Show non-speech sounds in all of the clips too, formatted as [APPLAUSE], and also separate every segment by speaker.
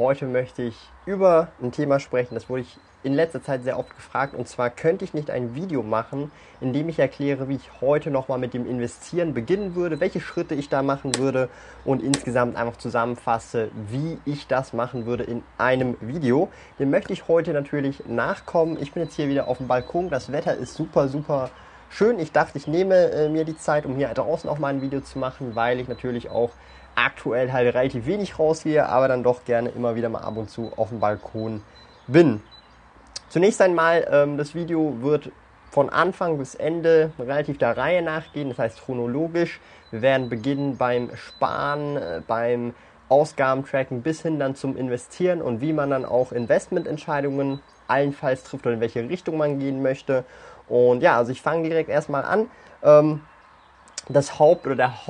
Speaker 1: Heute möchte ich über ein Thema sprechen, das wurde ich in letzter Zeit sehr oft gefragt. Und zwar könnte ich nicht ein Video machen, in dem ich erkläre, wie ich heute nochmal mit dem Investieren beginnen würde, welche Schritte ich da machen würde und insgesamt einfach zusammenfasse, wie ich das machen würde in einem Video. Dem möchte ich heute natürlich nachkommen. Ich bin jetzt hier wieder auf dem Balkon. Das Wetter ist super, super schön. Ich dachte, ich nehme äh, mir die Zeit, um hier draußen auch mal ein Video zu machen, weil ich natürlich auch aktuell halt relativ wenig rausgehe, aber dann doch gerne immer wieder mal ab und zu auf dem Balkon bin. Zunächst einmal, ähm, das Video wird von Anfang bis Ende relativ der Reihe nachgehen, das heißt chronologisch. Wir werden beginnen beim Sparen, äh, beim Ausgabentracken bis hin dann zum Investieren und wie man dann auch Investmententscheidungen allenfalls trifft oder in welche Richtung man gehen möchte. Und ja, also ich fange direkt erstmal an. Ähm, das Haupt oder der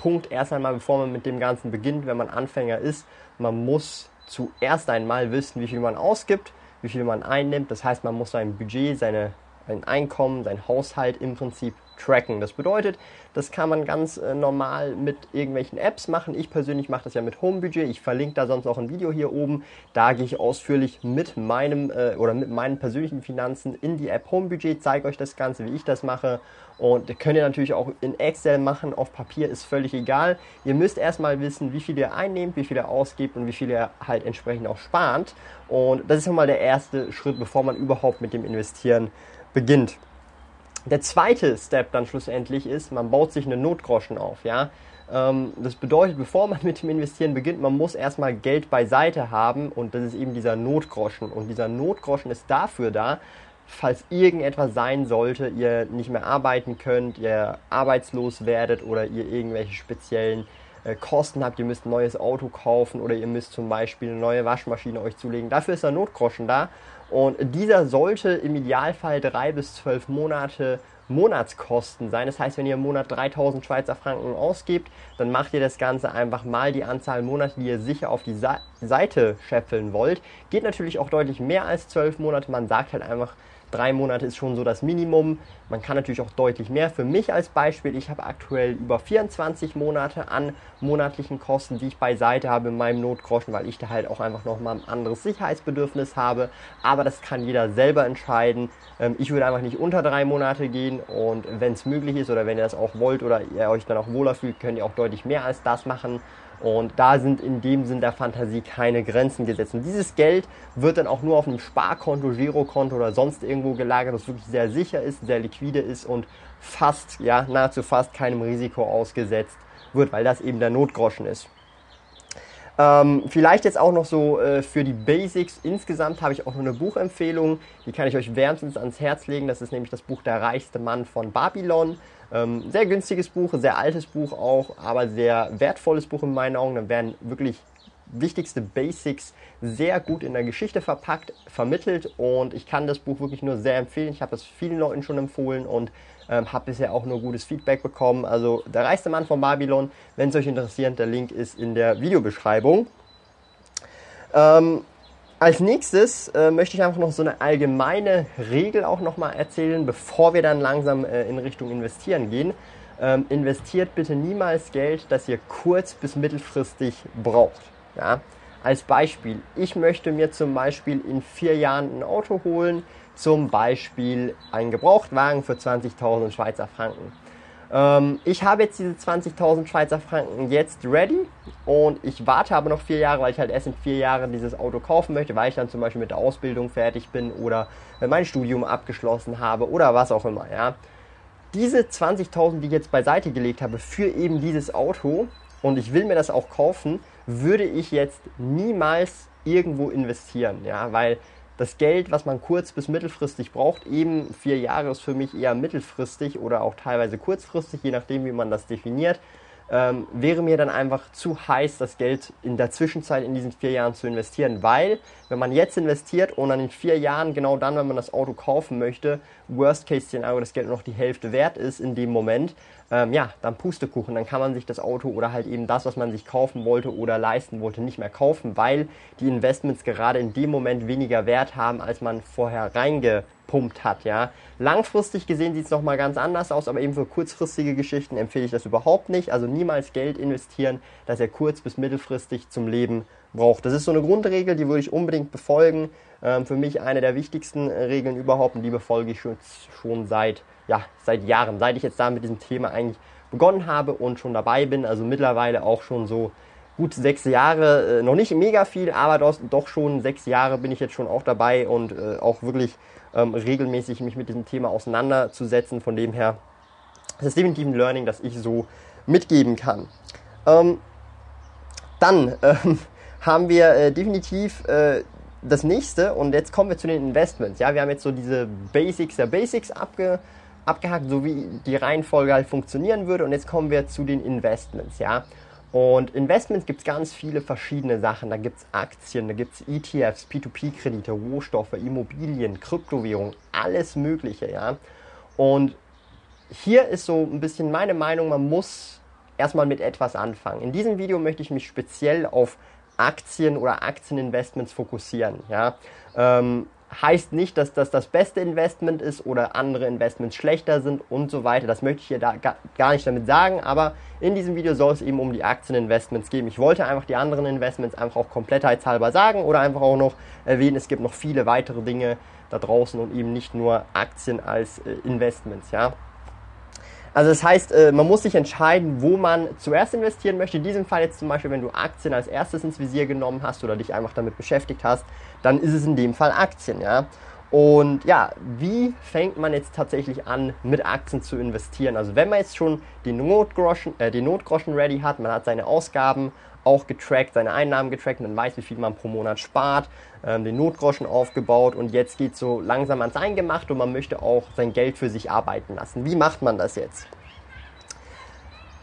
Speaker 1: Hauptpunkt erst einmal, bevor man mit dem Ganzen beginnt, wenn man Anfänger ist, man muss zuerst einmal wissen, wie viel man ausgibt, wie viel man einnimmt. Das heißt, man muss sein Budget, seine, sein Einkommen, sein Haushalt im Prinzip tracken. Das bedeutet, das kann man ganz äh, normal mit irgendwelchen Apps machen. Ich persönlich mache das ja mit Homebudget. Ich verlinke da sonst auch ein Video hier oben. Da gehe ich ausführlich mit meinem äh, oder mit meinen persönlichen Finanzen in die App Homebudget, zeige euch das Ganze, wie ich das mache. Und könnt ihr natürlich auch in Excel machen, auf Papier ist völlig egal. Ihr müsst erstmal wissen, wie viel ihr einnehmt, wie viel ihr ausgibt und wie viel ihr halt entsprechend auch spart. Und das ist schon mal der erste Schritt, bevor man überhaupt mit dem Investieren beginnt. Der zweite Step dann schlussendlich ist, man baut sich eine Notgroschen auf, ja. Ähm, das bedeutet, bevor man [LAUGHS] mit dem Investieren beginnt, man muss erstmal Geld beiseite haben und das ist eben dieser Notgroschen. Und dieser Notgroschen ist dafür da, falls irgendetwas sein sollte, ihr nicht mehr arbeiten könnt, ihr arbeitslos werdet oder ihr irgendwelche speziellen äh, Kosten habt, ihr müsst ein neues Auto kaufen oder ihr müsst zum Beispiel eine neue Waschmaschine euch zulegen. Dafür ist der Notgroschen da und dieser sollte im Idealfall drei bis zwölf Monate Monatskosten sein. Das heißt, wenn ihr im Monat 3000 Schweizer Franken ausgebt, dann macht ihr das Ganze einfach mal die Anzahl Monate, die ihr sicher auf die Seite scheffeln wollt. Geht natürlich auch deutlich mehr als zwölf Monate. Man sagt halt einfach, Drei Monate ist schon so das Minimum. Man kann natürlich auch deutlich mehr. Für mich als Beispiel, ich habe aktuell über 24 Monate an monatlichen Kosten, die ich beiseite habe in meinem Notgroschen, weil ich da halt auch einfach nochmal ein anderes Sicherheitsbedürfnis habe. Aber das kann jeder selber entscheiden. Ähm, ich würde einfach nicht unter drei Monate gehen und wenn es möglich ist oder wenn ihr das auch wollt oder ihr euch dann auch wohler fühlt, könnt ihr auch deutlich mehr als das machen. Und da sind in dem Sinn der Fantasie keine Grenzen gesetzt. Und dieses Geld wird dann auch nur auf einem Sparkonto, Girokonto oder sonst irgendwo gelagert, das wirklich sehr sicher ist, sehr liquide ist und fast, ja, nahezu fast keinem Risiko ausgesetzt wird, weil das eben der Notgroschen ist. Ähm, vielleicht jetzt auch noch so äh, für die Basics. Insgesamt habe ich auch noch eine Buchempfehlung, die kann ich euch wärmstens ans Herz legen. Das ist nämlich das Buch Der reichste Mann von Babylon. Ähm, sehr günstiges Buch, sehr altes Buch auch, aber sehr wertvolles Buch in meinen Augen. Da werden wirklich wichtigste Basics sehr gut in der Geschichte verpackt, vermittelt und ich kann das Buch wirklich nur sehr empfehlen. Ich habe es vielen Leuten schon empfohlen und ähm, habe bisher auch nur gutes Feedback bekommen. Also der reichste Mann von Babylon, wenn es euch interessiert, der Link ist in der Videobeschreibung. Ähm, als nächstes äh, möchte ich einfach noch so eine allgemeine Regel auch nochmal erzählen, bevor wir dann langsam äh, in Richtung Investieren gehen. Ähm, investiert bitte niemals Geld, das ihr kurz- bis mittelfristig braucht. Ja? Als Beispiel, ich möchte mir zum Beispiel in vier Jahren ein Auto holen, zum Beispiel einen Gebrauchtwagen für 20.000 Schweizer Franken. Ähm, ich habe jetzt diese 20.000 Schweizer Franken jetzt ready und ich warte aber noch vier Jahre, weil ich halt erst in vier Jahren dieses Auto kaufen möchte, weil ich dann zum Beispiel mit der Ausbildung fertig bin oder mein Studium abgeschlossen habe oder was auch immer, ja. Diese 20.000, die ich jetzt beiseite gelegt habe für eben dieses Auto und ich will mir das auch kaufen, würde ich jetzt niemals irgendwo investieren, ja, weil das Geld, was man kurz- bis mittelfristig braucht, eben vier Jahre ist für mich eher mittelfristig oder auch teilweise kurzfristig, je nachdem, wie man das definiert. Ähm, wäre mir dann einfach zu heiß, das Geld in der Zwischenzeit in diesen vier Jahren zu investieren, weil wenn man jetzt investiert und dann in vier Jahren, genau dann, wenn man das Auto kaufen möchte, Worst-Case-Szenario, das Geld noch die Hälfte wert ist in dem Moment, ähm, ja, dann Pustekuchen, dann kann man sich das Auto oder halt eben das, was man sich kaufen wollte oder leisten wollte, nicht mehr kaufen, weil die Investments gerade in dem Moment weniger Wert haben, als man vorher reingepumpt hat, ja. Langfristig gesehen sieht es nochmal ganz anders aus, aber eben für kurzfristige Geschichten empfehle ich das überhaupt nicht. Also niemals Geld investieren, das ihr kurz- bis mittelfristig zum Leben braucht. Das ist so eine Grundregel, die würde ich unbedingt befolgen. Ähm, für mich eine der wichtigsten Regeln überhaupt und die befolge ich schon, schon seit, ja, seit Jahren, seit ich jetzt da mit diesem Thema eigentlich begonnen habe und schon dabei bin. Also mittlerweile auch schon so gut sechs Jahre, äh, noch nicht mega viel, aber doch, doch, schon sechs Jahre bin ich jetzt schon auch dabei und äh, auch wirklich ähm, regelmäßig mich mit diesem Thema auseinanderzusetzen. Von dem her ist es definitiv ein Learning, das ich so mitgeben kann. Ähm, dann [LAUGHS] ähm, haben wir äh, definitiv äh, das nächste und jetzt kommen wir zu den Investments. Ja, wir haben jetzt so diese Basics der Basics abge, abgehakt, so wie die Reihenfolge halt funktionieren würde und jetzt kommen wir zu den Investments. Ja, und Investments gibt es ganz viele verschiedene Sachen. Da gibt es Aktien, da gibt es ETFs, P2P-Kredite, Rohstoffe, Immobilien, Kryptowährung, alles Mögliche, ja. Und hier ist so ein bisschen meine Meinung, man muss erstmal mit etwas anfangen. In diesem Video möchte ich mich speziell auf Aktien oder Aktieninvestments fokussieren, ja. Ähm, heißt nicht, dass das das beste Investment ist oder andere Investments schlechter sind und so weiter. Das möchte ich hier da gar nicht damit sagen, aber in diesem Video soll es eben um die Aktieninvestments gehen. Ich wollte einfach die anderen Investments einfach auch komplettheitshalber sagen oder einfach auch noch erwähnen, es gibt noch viele weitere Dinge da draußen und eben nicht nur Aktien als äh, Investments, ja. Also das heißt, äh, man muss sich entscheiden, wo man zuerst investieren möchte. In diesem Fall jetzt zum Beispiel, wenn du Aktien als erstes ins Visier genommen hast oder dich einfach damit beschäftigt hast, dann ist es in dem Fall Aktien, ja. Und ja, wie fängt man jetzt tatsächlich an, mit Aktien zu investieren? Also wenn man jetzt schon den Notgroschen, äh, den Notgroschen ready hat, man hat seine Ausgaben auch getrackt, seine Einnahmen getrackt, man weiß, wie viel man pro Monat spart, ähm, den Notgroschen aufgebaut und jetzt geht so langsam ans Eingemachte und man möchte auch sein Geld für sich arbeiten lassen. Wie macht man das jetzt?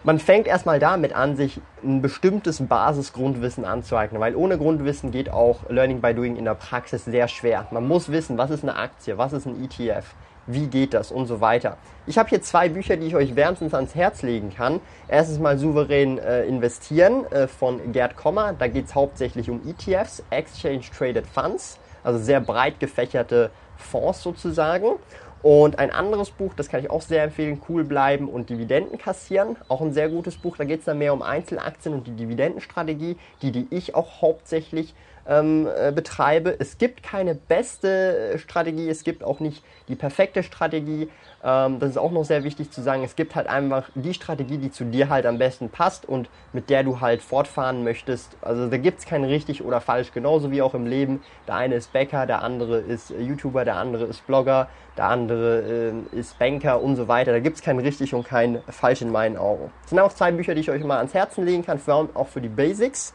Speaker 1: Man fängt erstmal damit an, sich ein bestimmtes Basisgrundwissen anzueignen, weil ohne Grundwissen geht auch Learning by Doing in der Praxis sehr schwer. Man muss wissen, was ist eine Aktie, was ist ein ETF, wie geht das und so weiter. Ich habe hier zwei Bücher, die ich euch wärmstens ans Herz legen kann. Erstens mal souverän äh, investieren äh, von Gerd Kommer. Da geht es hauptsächlich um ETFs, Exchange Traded Funds, also sehr breit gefächerte Fonds sozusagen. Und ein anderes Buch, das kann ich auch sehr empfehlen, Cool bleiben und Dividenden kassieren. Auch ein sehr gutes Buch. Da geht es dann mehr um Einzelaktien und die Dividendenstrategie, die, die ich auch hauptsächlich ähm, äh, betreibe. Es gibt keine beste äh, Strategie, es gibt auch nicht die perfekte Strategie. Ähm, das ist auch noch sehr wichtig zu sagen. Es gibt halt einfach die Strategie, die zu dir halt am besten passt und mit der du halt fortfahren möchtest. Also da gibt es kein richtig oder falsch, genauso wie auch im Leben. Der eine ist Bäcker, der andere ist äh, YouTuber, der andere ist Blogger, der andere äh, ist Banker und so weiter. Da gibt es kein richtig und kein falsch in meinen Augen. Das sind auch zwei Bücher, die ich euch mal ans Herzen legen kann, allem auch für die Basics.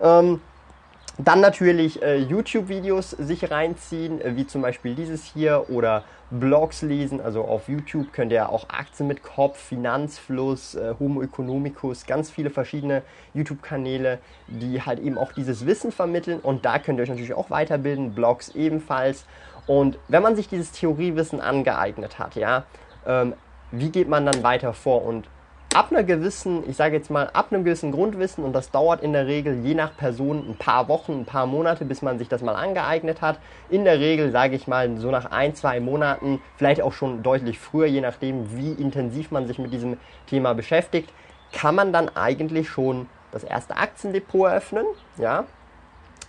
Speaker 1: Ähm, dann natürlich äh, YouTube-Videos sich reinziehen, äh, wie zum Beispiel dieses hier oder Blogs lesen. Also auf YouTube könnt ihr auch Aktien mit Kopf, Finanzfluss, äh, Homo economicus, ganz viele verschiedene YouTube-Kanäle, die halt eben auch dieses Wissen vermitteln. Und da könnt ihr euch natürlich auch weiterbilden, Blogs ebenfalls. Und wenn man sich dieses Theoriewissen angeeignet hat, ja, ähm, wie geht man dann weiter vor? Und ab einer gewissen, ich sage jetzt mal, ab einem gewissen Grundwissen und das dauert in der Regel je nach Person ein paar Wochen, ein paar Monate, bis man sich das mal angeeignet hat. In der Regel sage ich mal so nach ein, zwei Monaten, vielleicht auch schon deutlich früher, je nachdem, wie intensiv man sich mit diesem Thema beschäftigt, kann man dann eigentlich schon das erste Aktiendepot eröffnen, ja,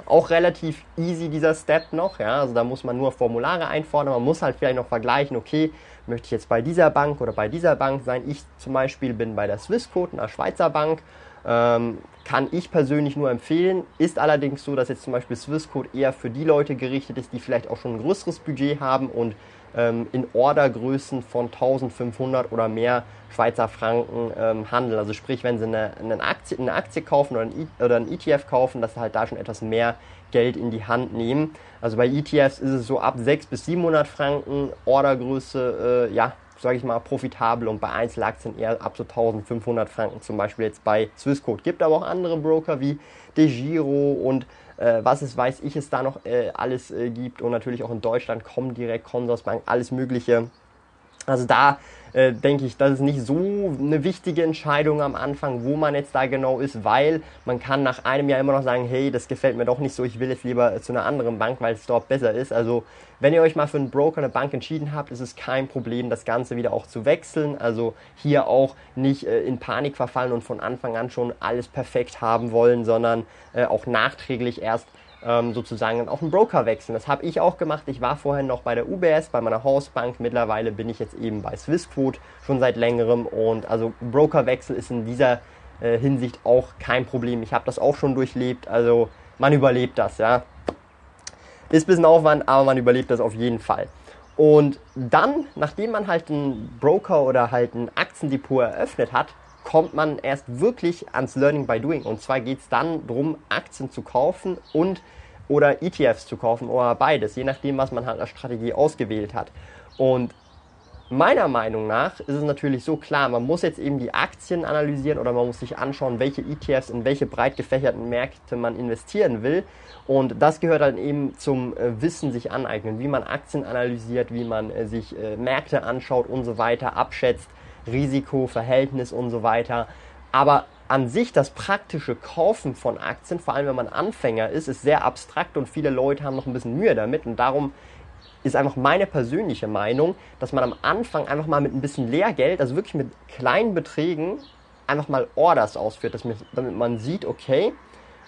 Speaker 1: auch relativ easy dieser Step noch, ja, also da muss man nur Formulare einfordern, man muss halt vielleicht noch vergleichen, okay, möchte ich jetzt bei dieser Bank oder bei dieser Bank sein. Ich zum Beispiel bin bei der Swissquote, einer Schweizer Bank. Ähm, kann ich persönlich nur empfehlen. Ist allerdings so, dass jetzt zum Beispiel Swissquote eher für die Leute gerichtet ist, die vielleicht auch schon ein größeres Budget haben und in Ordergrößen von 1500 oder mehr Schweizer Franken ähm, handeln. Also sprich, wenn sie eine, eine, Aktie, eine Aktie kaufen oder ein, oder ein ETF kaufen, dass sie halt da schon etwas mehr Geld in die Hand nehmen. Also bei ETFs ist es so ab 600 bis 700 Franken Ordergröße, äh, ja, sage ich mal, profitabel und bei Einzelaktien eher ab so 1500 Franken zum Beispiel jetzt bei Swissquote. Gibt aber auch andere Broker wie DeGiro und was es weiß ich es da noch äh, alles äh, gibt und natürlich auch in Deutschland Comdirect, Consorsbank, alles mögliche. Also da äh, denke ich, das ist nicht so eine wichtige Entscheidung am Anfang, wo man jetzt da genau ist, weil man kann nach einem Jahr immer noch sagen, hey, das gefällt mir doch nicht so, ich will jetzt lieber zu einer anderen Bank, weil es dort besser ist. Also wenn ihr euch mal für einen Broker, eine Bank entschieden habt, ist es kein Problem, das Ganze wieder auch zu wechseln. Also hier auch nicht äh, in Panik verfallen und von Anfang an schon alles perfekt haben wollen, sondern äh, auch nachträglich erst ähm, sozusagen auf den Broker wechseln. Das habe ich auch gemacht. Ich war vorher noch bei der UBS, bei meiner Hausbank. Mittlerweile bin ich jetzt eben bei Swissquote schon seit längerem. Und also Brokerwechsel ist in dieser äh, Hinsicht auch kein Problem. Ich habe das auch schon durchlebt. Also man überlebt das, ja. Ist ein bisschen Aufwand, aber man überlebt das auf jeden Fall. Und dann, nachdem man halt einen Broker oder halt ein Aktiendepot eröffnet hat, kommt man erst wirklich ans Learning by Doing. Und zwar geht es dann darum, Aktien zu kaufen und oder ETFs zu kaufen oder beides, je nachdem, was man halt als Strategie ausgewählt hat. Und meiner Meinung nach ist es natürlich so klar, man muss jetzt eben die Aktien analysieren oder man muss sich anschauen, welche ETFs in welche breit gefächerten Märkte man investieren will. Und das gehört dann eben zum äh, Wissen sich aneignen, wie man Aktien analysiert, wie man äh, sich äh, Märkte anschaut und so weiter, abschätzt Risiko, Verhältnis und so weiter. Aber an sich das praktische Kaufen von Aktien, vor allem wenn man Anfänger ist, ist sehr abstrakt und viele Leute haben noch ein bisschen Mühe damit. Und darum ist einfach meine persönliche Meinung, dass man am Anfang einfach mal mit ein bisschen Lehrgeld, also wirklich mit kleinen Beträgen, einfach mal Orders ausführt, damit man sieht, okay,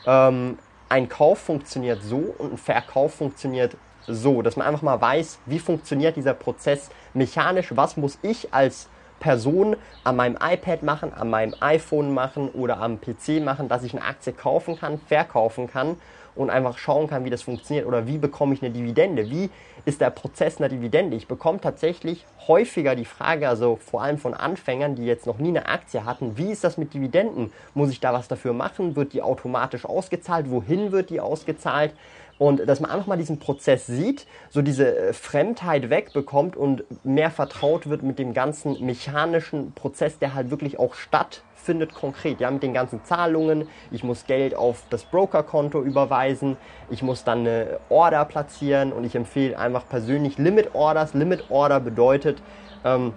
Speaker 1: ähm, ein Kauf funktioniert so und ein Verkauf funktioniert so, dass man einfach mal weiß, wie funktioniert dieser Prozess mechanisch, was muss ich als Person an meinem iPad machen, an meinem iPhone machen oder am PC machen, dass ich eine Aktie kaufen kann, verkaufen kann und einfach schauen kann, wie das funktioniert oder wie bekomme ich eine Dividende, wie ist der Prozess einer Dividende. Ich bekomme tatsächlich häufiger die Frage, also vor allem von Anfängern, die jetzt noch nie eine Aktie hatten, wie ist das mit Dividenden? Muss ich da was dafür machen? Wird die automatisch ausgezahlt? Wohin wird die ausgezahlt? Und dass man einfach mal diesen Prozess sieht, so diese äh, Fremdheit wegbekommt und mehr vertraut wird mit dem ganzen mechanischen Prozess, der halt wirklich auch stattfindet konkret. Ja, mit den ganzen Zahlungen. Ich muss Geld auf das Brokerkonto überweisen. Ich muss dann eine Order platzieren und ich empfehle einfach persönlich Limit Orders. Limit Order bedeutet, ähm,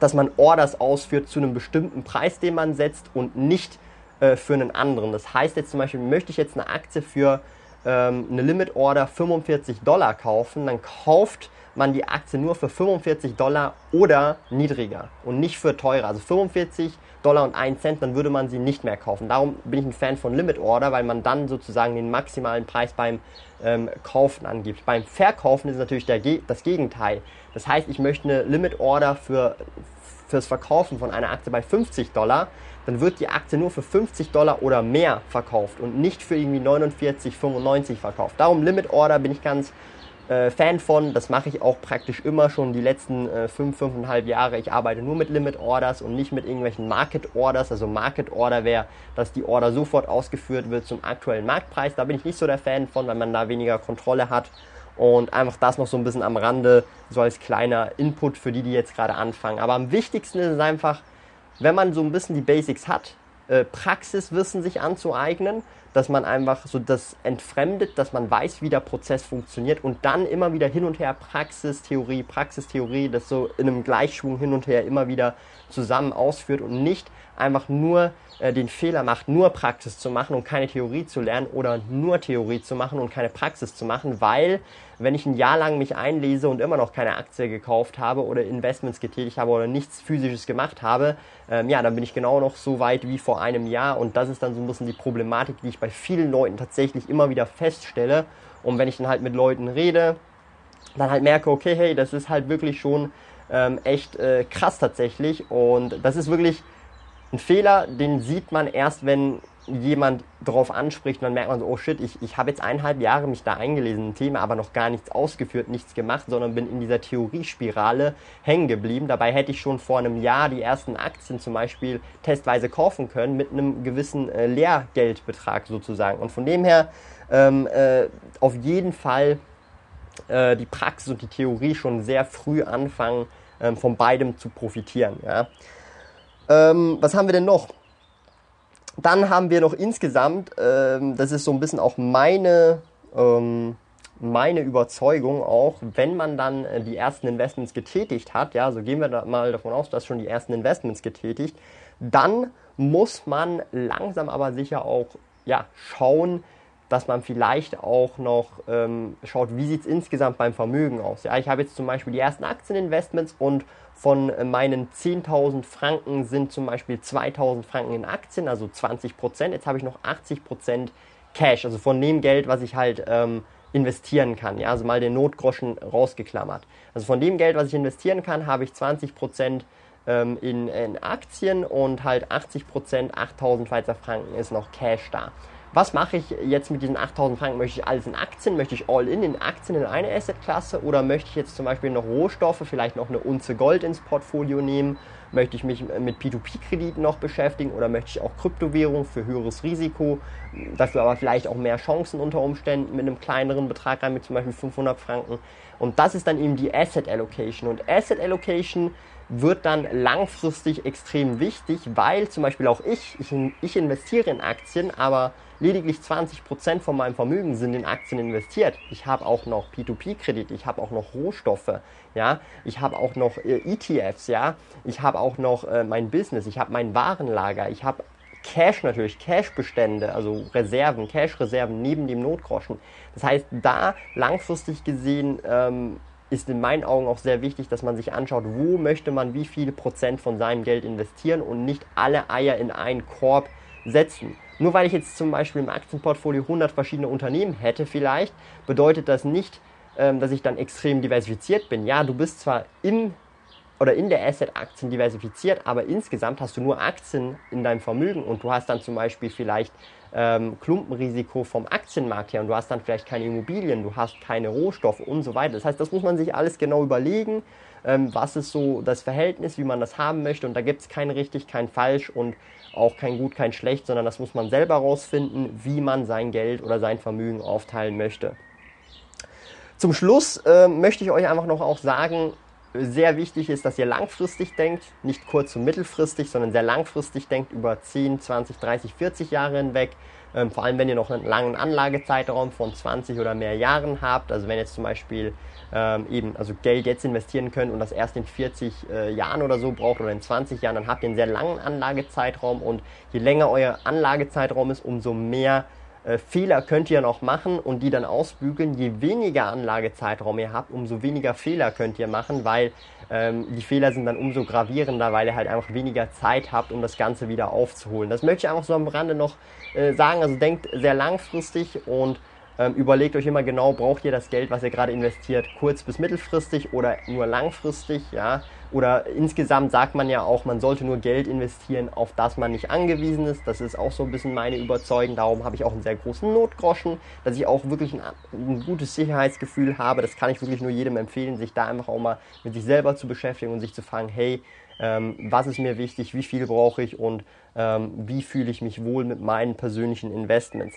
Speaker 1: dass man Orders ausführt zu einem bestimmten Preis, den man setzt und nicht äh, für einen anderen. Das heißt jetzt zum Beispiel, möchte ich jetzt eine Aktie für ähm, eine Limit Order 45 Dollar kaufen, dann kauft man die Aktie nur für 45 Dollar oder niedriger und nicht für teurer. Also 45 Dollar und 1 Cent, dann würde man sie nicht mehr kaufen. Darum bin ich ein Fan von Limit Order, weil man dann sozusagen den maximalen Preis beim ähm, Kaufen angibt. Beim Verkaufen ist natürlich der, das Gegenteil. Das heißt, ich möchte eine Limit Order für, fürs Verkaufen von einer Aktie bei 50 Dollar dann wird die Aktie nur für 50 Dollar oder mehr verkauft und nicht für irgendwie 49, 95 verkauft. Darum Limit Order bin ich ganz äh, Fan von. Das mache ich auch praktisch immer schon die letzten äh, 5, 5,5 Jahre. Ich arbeite nur mit Limit Orders und nicht mit irgendwelchen Market Orders. Also Market Order wäre, dass die Order sofort ausgeführt wird zum aktuellen Marktpreis. Da bin ich nicht so der Fan von, weil man da weniger Kontrolle hat. Und einfach das noch so ein bisschen am Rande, so als kleiner Input für die, die jetzt gerade anfangen. Aber am wichtigsten ist es einfach, wenn man so ein bisschen die Basics hat, äh, Praxiswissen sich anzueignen, dass man einfach so das entfremdet, dass man weiß, wie der Prozess funktioniert und dann immer wieder hin und her Praxis, Theorie, Praxis, Theorie, das so in einem Gleichschwung hin und her immer wieder zusammen ausführt und nicht einfach nur äh, den Fehler macht, nur Praxis zu machen und keine Theorie zu lernen oder nur Theorie zu machen und keine Praxis zu machen, weil wenn ich ein Jahr lang mich einlese und immer noch keine Aktie gekauft habe oder Investments getätigt habe oder nichts physisches gemacht habe, ähm, ja, dann bin ich genau noch so weit wie vor einem Jahr und das ist dann so ein bisschen die Problematik, die ich bei vielen Leuten tatsächlich immer wieder feststelle. Und wenn ich dann halt mit Leuten rede, dann halt merke, okay, hey, das ist halt wirklich schon ähm, echt äh, krass tatsächlich. Und das ist wirklich ein Fehler, den sieht man erst, wenn jemand darauf anspricht, dann merkt man so, oh shit, ich, ich habe jetzt eineinhalb Jahre mich da eingelesen, ein Thema, aber noch gar nichts ausgeführt, nichts gemacht, sondern bin in dieser Theoriespirale hängen geblieben. Dabei hätte ich schon vor einem Jahr die ersten Aktien zum Beispiel testweise kaufen können mit einem gewissen äh, Lehrgeldbetrag sozusagen. Und von dem her ähm, äh, auf jeden Fall äh, die Praxis und die Theorie schon sehr früh anfangen ähm, von beidem zu profitieren. Ja. Ähm, was haben wir denn noch? Dann haben wir noch insgesamt, ähm, das ist so ein bisschen auch meine, ähm, meine Überzeugung auch, wenn man dann äh, die ersten Investments getätigt hat, ja, so gehen wir da mal davon aus, dass schon die ersten Investments getätigt, dann muss man langsam aber sicher auch ja, schauen, dass man vielleicht auch noch ähm, schaut, wie sieht es insgesamt beim Vermögen aus. Ja, ich habe jetzt zum Beispiel die ersten Aktieninvestments und von meinen 10.000 Franken sind zum Beispiel 2.000 Franken in Aktien, also 20 Prozent. Jetzt habe ich noch 80 Prozent Cash, also von dem Geld, was ich halt ähm, investieren kann. Ja, also mal den Notgroschen rausgeklammert. Also von dem Geld, was ich investieren kann, habe ich 20 Prozent ähm, in, in Aktien und halt 80 Prozent, 8.000 Schweizer Franken ist noch Cash da was mache ich jetzt mit diesen 8000 Franken? Möchte ich alles in Aktien? Möchte ich all in in Aktien in eine Assetklasse? Oder möchte ich jetzt zum Beispiel noch Rohstoffe, vielleicht noch eine Unze Gold ins Portfolio nehmen? Möchte ich mich mit P2P-Krediten noch beschäftigen? Oder möchte ich auch Kryptowährung für höheres Risiko? Dafür aber vielleicht auch mehr Chancen unter Umständen mit einem kleineren Betrag rein, mit zum Beispiel 500 Franken. Und das ist dann eben die Asset Allocation. Und Asset Allocation wird dann langfristig extrem wichtig, weil zum Beispiel auch ich, ich, ich investiere in Aktien, aber lediglich 20% von meinem Vermögen sind in Aktien investiert. Ich habe auch noch P2P-Kredit, ich habe auch noch Rohstoffe, ja, ich habe auch noch äh, ETFs, ja, ich habe auch noch äh, mein Business, ich habe mein Warenlager, ich habe Cash natürlich, Cash-Bestände, also Reserven, Cash-Reserven neben dem Notgroschen. Das heißt, da langfristig gesehen ähm, ist in meinen Augen auch sehr wichtig, dass man sich anschaut, wo möchte man wie viel Prozent von seinem Geld investieren und nicht alle Eier in einen Korb setzen. Nur weil ich jetzt zum Beispiel im Aktienportfolio 100 verschiedene Unternehmen hätte vielleicht, bedeutet das nicht, ähm, dass ich dann extrem diversifiziert bin. Ja, du bist zwar im oder in der Asset-Aktien diversifiziert, aber insgesamt hast du nur Aktien in deinem Vermögen und du hast dann zum Beispiel vielleicht ähm, Klumpenrisiko vom Aktienmarkt her und du hast dann vielleicht keine Immobilien, du hast keine Rohstoffe und so weiter. Das heißt, das muss man sich alles genau überlegen, ähm, was ist so das Verhältnis, wie man das haben möchte und da gibt es kein richtig, kein falsch und auch kein gut, kein schlecht, sondern das muss man selber rausfinden, wie man sein Geld oder sein Vermögen aufteilen möchte. Zum Schluss äh, möchte ich euch einfach noch auch sagen, sehr wichtig ist, dass ihr langfristig denkt, nicht kurz- und mittelfristig, sondern sehr langfristig denkt, über 10, 20, 30, 40 Jahre hinweg. Ähm, vor allem, wenn ihr noch einen langen Anlagezeitraum von 20 oder mehr Jahren habt. Also wenn ihr jetzt zum Beispiel ähm, eben also Geld jetzt investieren könnt und das erst in 40 äh, Jahren oder so braucht oder in 20 Jahren, dann habt ihr einen sehr langen Anlagezeitraum und je länger euer Anlagezeitraum ist, umso mehr äh, Fehler könnt ihr noch machen und die dann ausbügeln. Je weniger Anlagezeitraum ihr habt, umso weniger Fehler könnt ihr machen, weil ähm, die Fehler sind dann umso gravierender, weil ihr halt einfach weniger Zeit habt, um das Ganze wieder aufzuholen. Das möchte ich einfach so am Rande noch äh, sagen. Also denkt sehr langfristig und überlegt euch immer genau, braucht ihr das Geld, was ihr gerade investiert, kurz- bis mittelfristig oder nur langfristig, ja? Oder insgesamt sagt man ja auch, man sollte nur Geld investieren, auf das man nicht angewiesen ist. Das ist auch so ein bisschen meine Überzeugung. Darum habe ich auch einen sehr großen Notgroschen, dass ich auch wirklich ein, ein gutes Sicherheitsgefühl habe. Das kann ich wirklich nur jedem empfehlen, sich da einfach auch mal mit sich selber zu beschäftigen und sich zu fragen, hey, ähm, was ist mir wichtig, wie viel brauche ich und ähm, wie fühle ich mich wohl mit meinen persönlichen Investments.